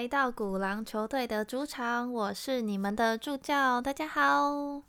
来到鼓狼球队的主场，我是你们的助教，大家好。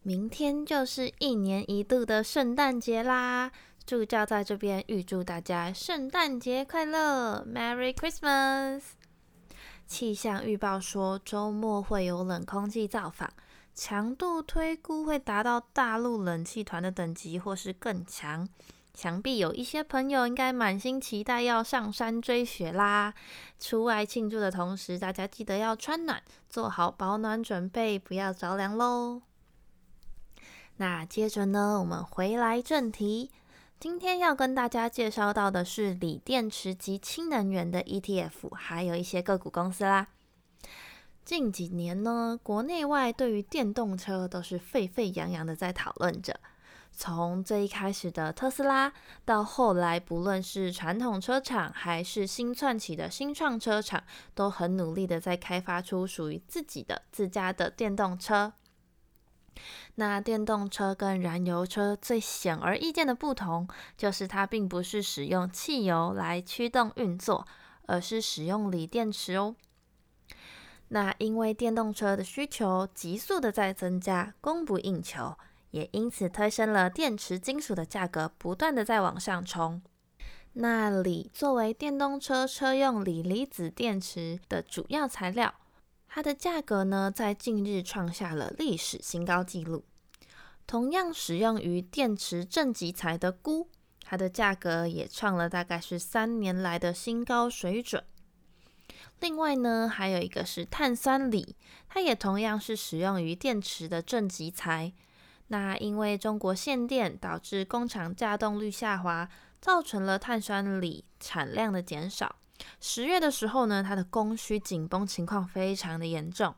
明天就是一年一度的圣诞节啦，助教在这边预祝大家圣诞节快乐，Merry Christmas。气象预报说周末会有冷空气造访，强度推估会达到大陆冷气团的等级或是更强。想必有一些朋友应该满心期待要上山追雪啦！出外庆祝的同时，大家记得要穿暖，做好保暖准备，不要着凉喽。那接着呢，我们回来正题，今天要跟大家介绍到的是锂电池及氢能源的 ETF，还有一些个股公司啦。近几年呢，国内外对于电动车都是沸沸扬扬的在讨论着。从最一开始的特斯拉，到后来不论是传统车厂还是新窜起的新创车厂，都很努力的在开发出属于自己的自家的电动车。那电动车跟燃油车最显而易见的不同，就是它并不是使用汽油来驱动运作，而是使用锂电池哦。那因为电动车的需求急速的在增加，供不应求。也因此推升了电池金属的价格，不断的在往上冲。那锂作为电动车车用锂离子电池的主要材料，它的价格呢，在近日创下了历史新高纪录。同样使用于电池正极材的钴，它的价格也创了大概是三年来的新高水准。另外呢，还有一个是碳酸锂，它也同样是使用于电池的正极材。那因为中国限电导致工厂稼动率下滑，造成了碳酸锂产量的减少。十月的时候呢，它的供需紧绷情况非常的严重。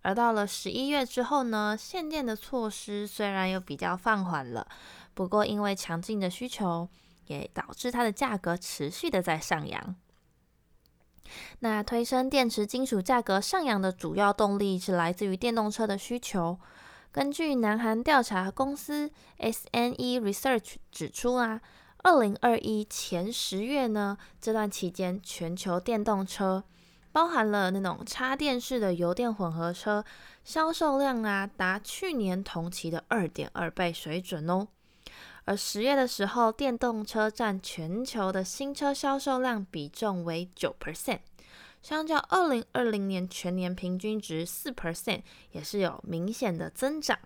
而到了十一月之后呢，限电的措施虽然又比较放缓了，不过因为强劲的需求，也导致它的价格持续的在上扬。那推升电池金属价格上扬的主要动力是来自于电动车的需求。根据南韩调查公司 SNE Research 指出啊，二零二一前十月呢，这段期间全球电动车，包含了那种插电式的油电混合车，销售量啊达去年同期的二点二倍水准哦。而十月的时候，电动车占全球的新车销售量比重为九 percent。相较二零二零年全年平均值四 percent，也是有明显的增长。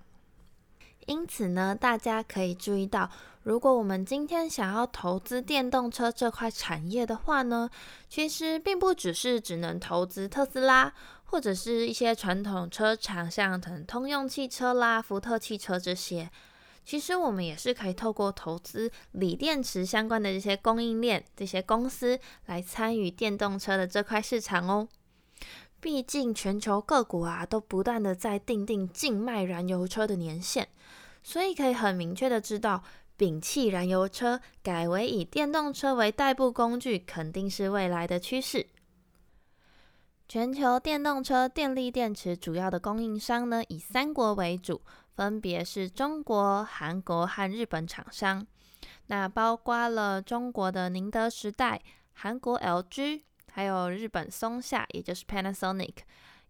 因此呢，大家可以注意到，如果我们今天想要投资电动车这块产业的话呢，其实并不只是只能投资特斯拉，或者是一些传统车厂，像腾通用汽车啦、福特汽车这些。其实我们也是可以透过投资锂电池相关的这些供应链、这些公司来参与电动车的这块市场哦。毕竟全球各国啊都不断的在定定禁卖燃油车的年限，所以可以很明确的知道，摒弃燃油车，改为以电动车为代步工具，肯定是未来的趋势。全球电动车电力电池主要的供应商呢，以三国为主。分别是中国、韩国和日本厂商，那包括了中国的宁德时代、韩国 LG，还有日本松下，也就是 Panasonic，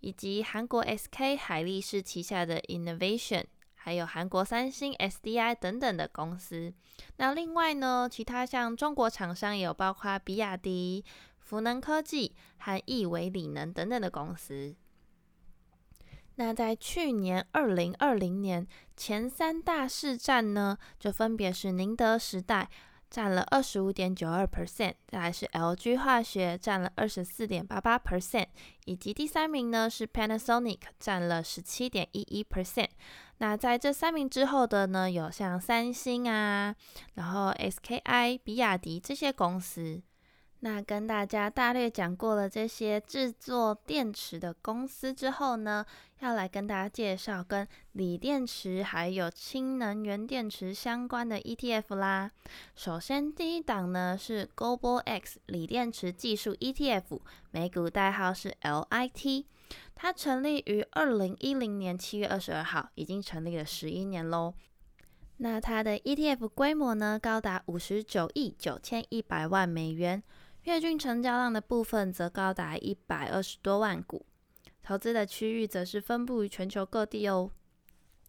以及韩国 SK 海力士旗下的 Innovation，还有韩国三星 SDI 等等的公司。那另外呢，其他像中国厂商有包括比亚迪、福能科技和亿维锂能等等的公司。那在去年二零二零年前三大市占呢，就分别是宁德时代占了二十五点九二 percent，再来是 LG 化学占了二十四点八八 percent，以及第三名呢是 Panasonic 占了十七点一一 percent。那在这三名之后的呢，有像三星啊，然后 SKI、比亚迪这些公司。那跟大家大略讲过了这些制作电池的公司之后呢，要来跟大家介绍跟锂电池还有氢能源电池相关的 ETF 啦。首先第一档呢是 Global X 锂电池技术 ETF，美股代号是 LIT，它成立于二零一零年七月二十二号，已经成立了十一年喽。那它的 ETF 规模呢高达五十九亿九千一百万美元。月均成交量的部分则高达一百二十多万股，投资的区域则是分布于全球各地哦。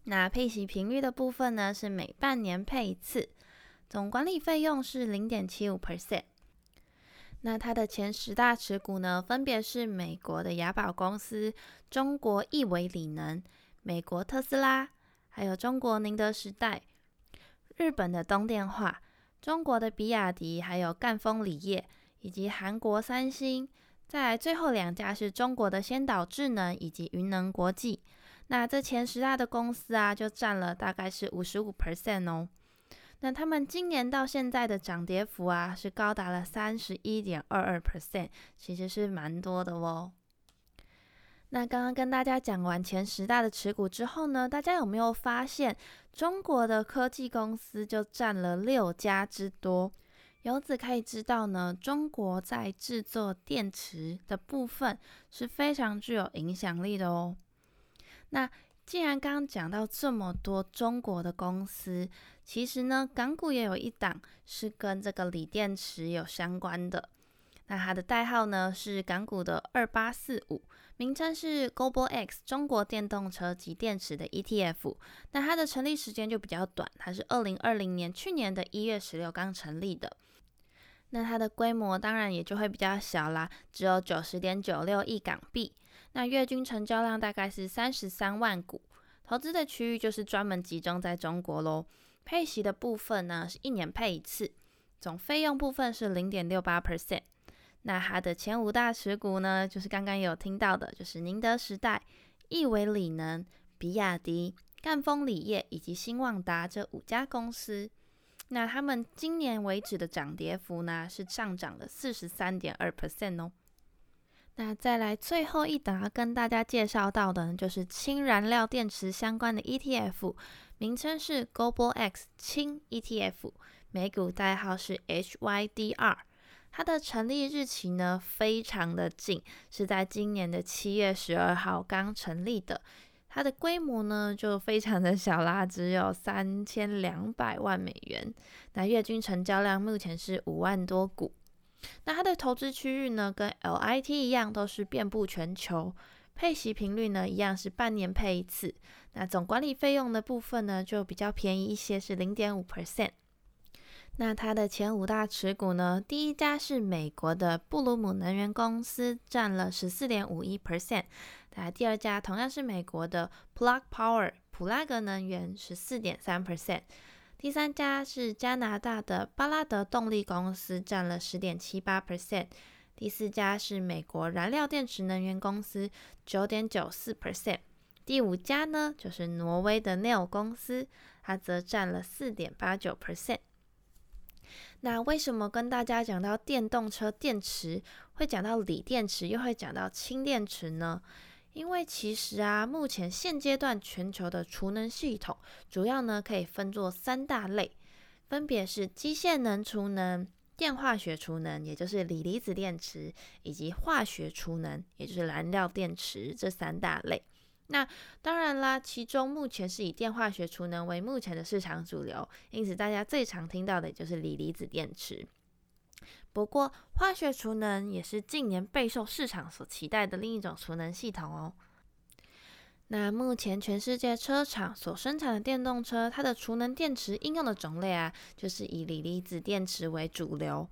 那配息频率的部分呢，是每半年配一次，总管理费用是零点七五 percent。那它的前十大持股呢，分别是美国的雅宝公司、中国亿维锂能、美国特斯拉，还有中国宁德时代、日本的东电化、中国的比亚迪，还有赣锋锂业。以及韩国三星，再最后两家是中国的先导智能以及云能国际。那这前十大的公司啊，就占了大概是五十五 percent 哦。那他们今年到现在的涨跌幅啊，是高达了三十一点二二 percent，其实是蛮多的哦。那刚刚跟大家讲完前十大的持股之后呢，大家有没有发现中国的科技公司就占了六家之多？由此可以知道呢，中国在制作电池的部分是非常具有影响力的哦。那既然刚刚讲到这么多中国的公司，其实呢，港股也有一档是跟这个锂电池有相关的。那它的代号呢是港股的二八四五，名称是 Global X 中国电动车及电池的 ETF。那它的成立时间就比较短，它是二零二零年去年的一月十六刚成立的。那它的规模当然也就会比较小啦，只有九十点九六亿港币。那月均成交量大概是三十三万股，投资的区域就是专门集中在中国喽。配息的部分呢是一年配一次，总费用部分是零点六八 percent。那它的前五大持股呢，就是刚刚有听到的，就是宁德时代、亿维锂能、比亚迪、赣锋锂业以及新旺达这五家公司。那他们今年为止的涨跌幅呢，是上涨了四十三点二 percent 哦。那再来最后一档要跟大家介绍到的呢，就是氢燃料电池相关的 ETF，名称是 Global X 氢 ETF，美股代号是 HYDR。它的成立日期呢，非常的近，是在今年的七月十二号刚成立的。它的规模呢就非常的小啦，只有三千两百万美元。那月均成交量目前是五万多股。那它的投资区域呢，跟 LIT 一样，都是遍布全球。配息频率呢，一样是半年配一次。那总管理费用的部分呢，就比较便宜一些，是零点五 percent。那它的前五大持股呢，第一家是美国的布鲁姆能源公司，占了十四点五一 percent。那第二家同样是美国的 Plug Power 普拉格能源，十四点三 percent。第三家是加拿大的巴拉德动力公司，占了十点七八 percent。第四家是美国燃料电池能源公司，九点九四 percent。第五家呢，就是挪威的 Nel 公司，它则占了四点八九 percent。那为什么跟大家讲到电动车电池，会讲到锂电池，又会讲到氢电池呢？因为其实啊，目前现阶段全球的储能系统，主要呢可以分作三大类，分别是机械能储能、电化学储能，也就是锂离子电池，以及化学储能，也就是燃料电池这三大类。那当然啦，其中目前是以电化学储能为目前的市场主流，因此大家最常听到的就是锂离子电池。不过，化学储能也是近年备受市场所期待的另一种储能系统哦。那目前全世界车厂所生产的电动车，它的储能电池应用的种类啊，就是以锂离子电池为主流。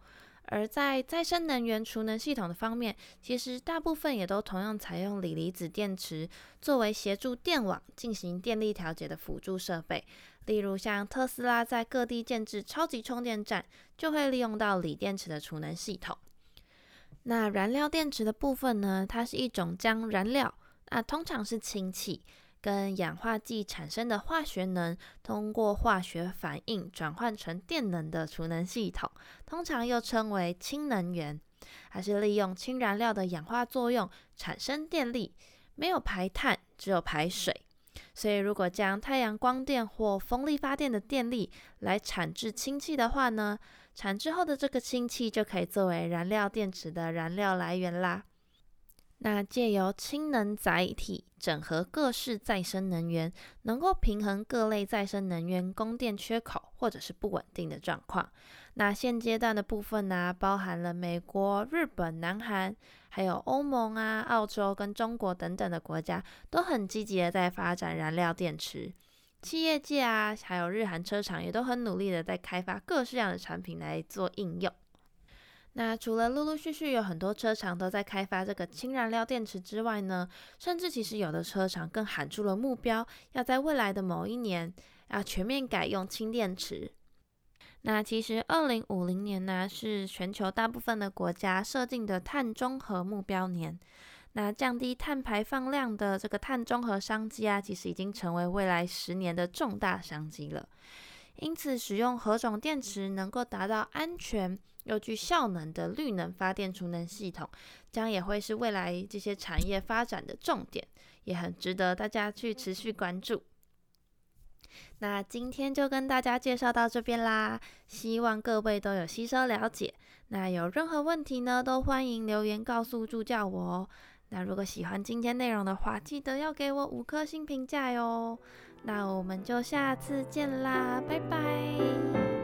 而在再生能源储能系统的方面，其实大部分也都同样采用锂离子电池作为协助电网进行电力调节的辅助设备。例如像特斯拉在各地建制超级充电站，就会利用到锂电池的储能系统。那燃料电池的部分呢？它是一种将燃料，那通常是氢气。跟氧化剂产生的化学能，通过化学反应转换成电能的储能系统，通常又称为氢能源，还是利用氢燃料的氧化作用产生电力，没有排碳，只有排水。所以，如果将太阳光电或风力发电的电力来产制氢气的话呢，产制后的这个氢气就可以作为燃料电池的燃料来源啦。那借由氢能载体整合各式再生能源，能够平衡各类再生能源供电缺口或者是不稳定的状况。那现阶段的部分呢，包含了美国、日本、南韩，还有欧盟啊、澳洲跟中国等等的国家，都很积极的在发展燃料电池。企业界啊，还有日韩车厂也都很努力的在开发各式样的产品来做应用。那除了陆陆续续有很多车厂都在开发这个氢燃料电池之外呢，甚至其实有的车厂更喊出了目标，要在未来的某一年要全面改用氢电池。那其实二零五零年呢，是全球大部分的国家设定的碳中和目标年。那降低碳排放量的这个碳中和商机啊，其实已经成为未来十年的重大商机了。因此，使用何种电池能够达到安全又具效能的绿能发电储能系统，将也会是未来这些产业发展的重点，也很值得大家去持续关注。那今天就跟大家介绍到这边啦，希望各位都有吸收了解。那有任何问题呢，都欢迎留言告诉助教我哦。那如果喜欢今天内容的话，记得要给我五颗星评价哟。那我们就下次见啦，拜拜。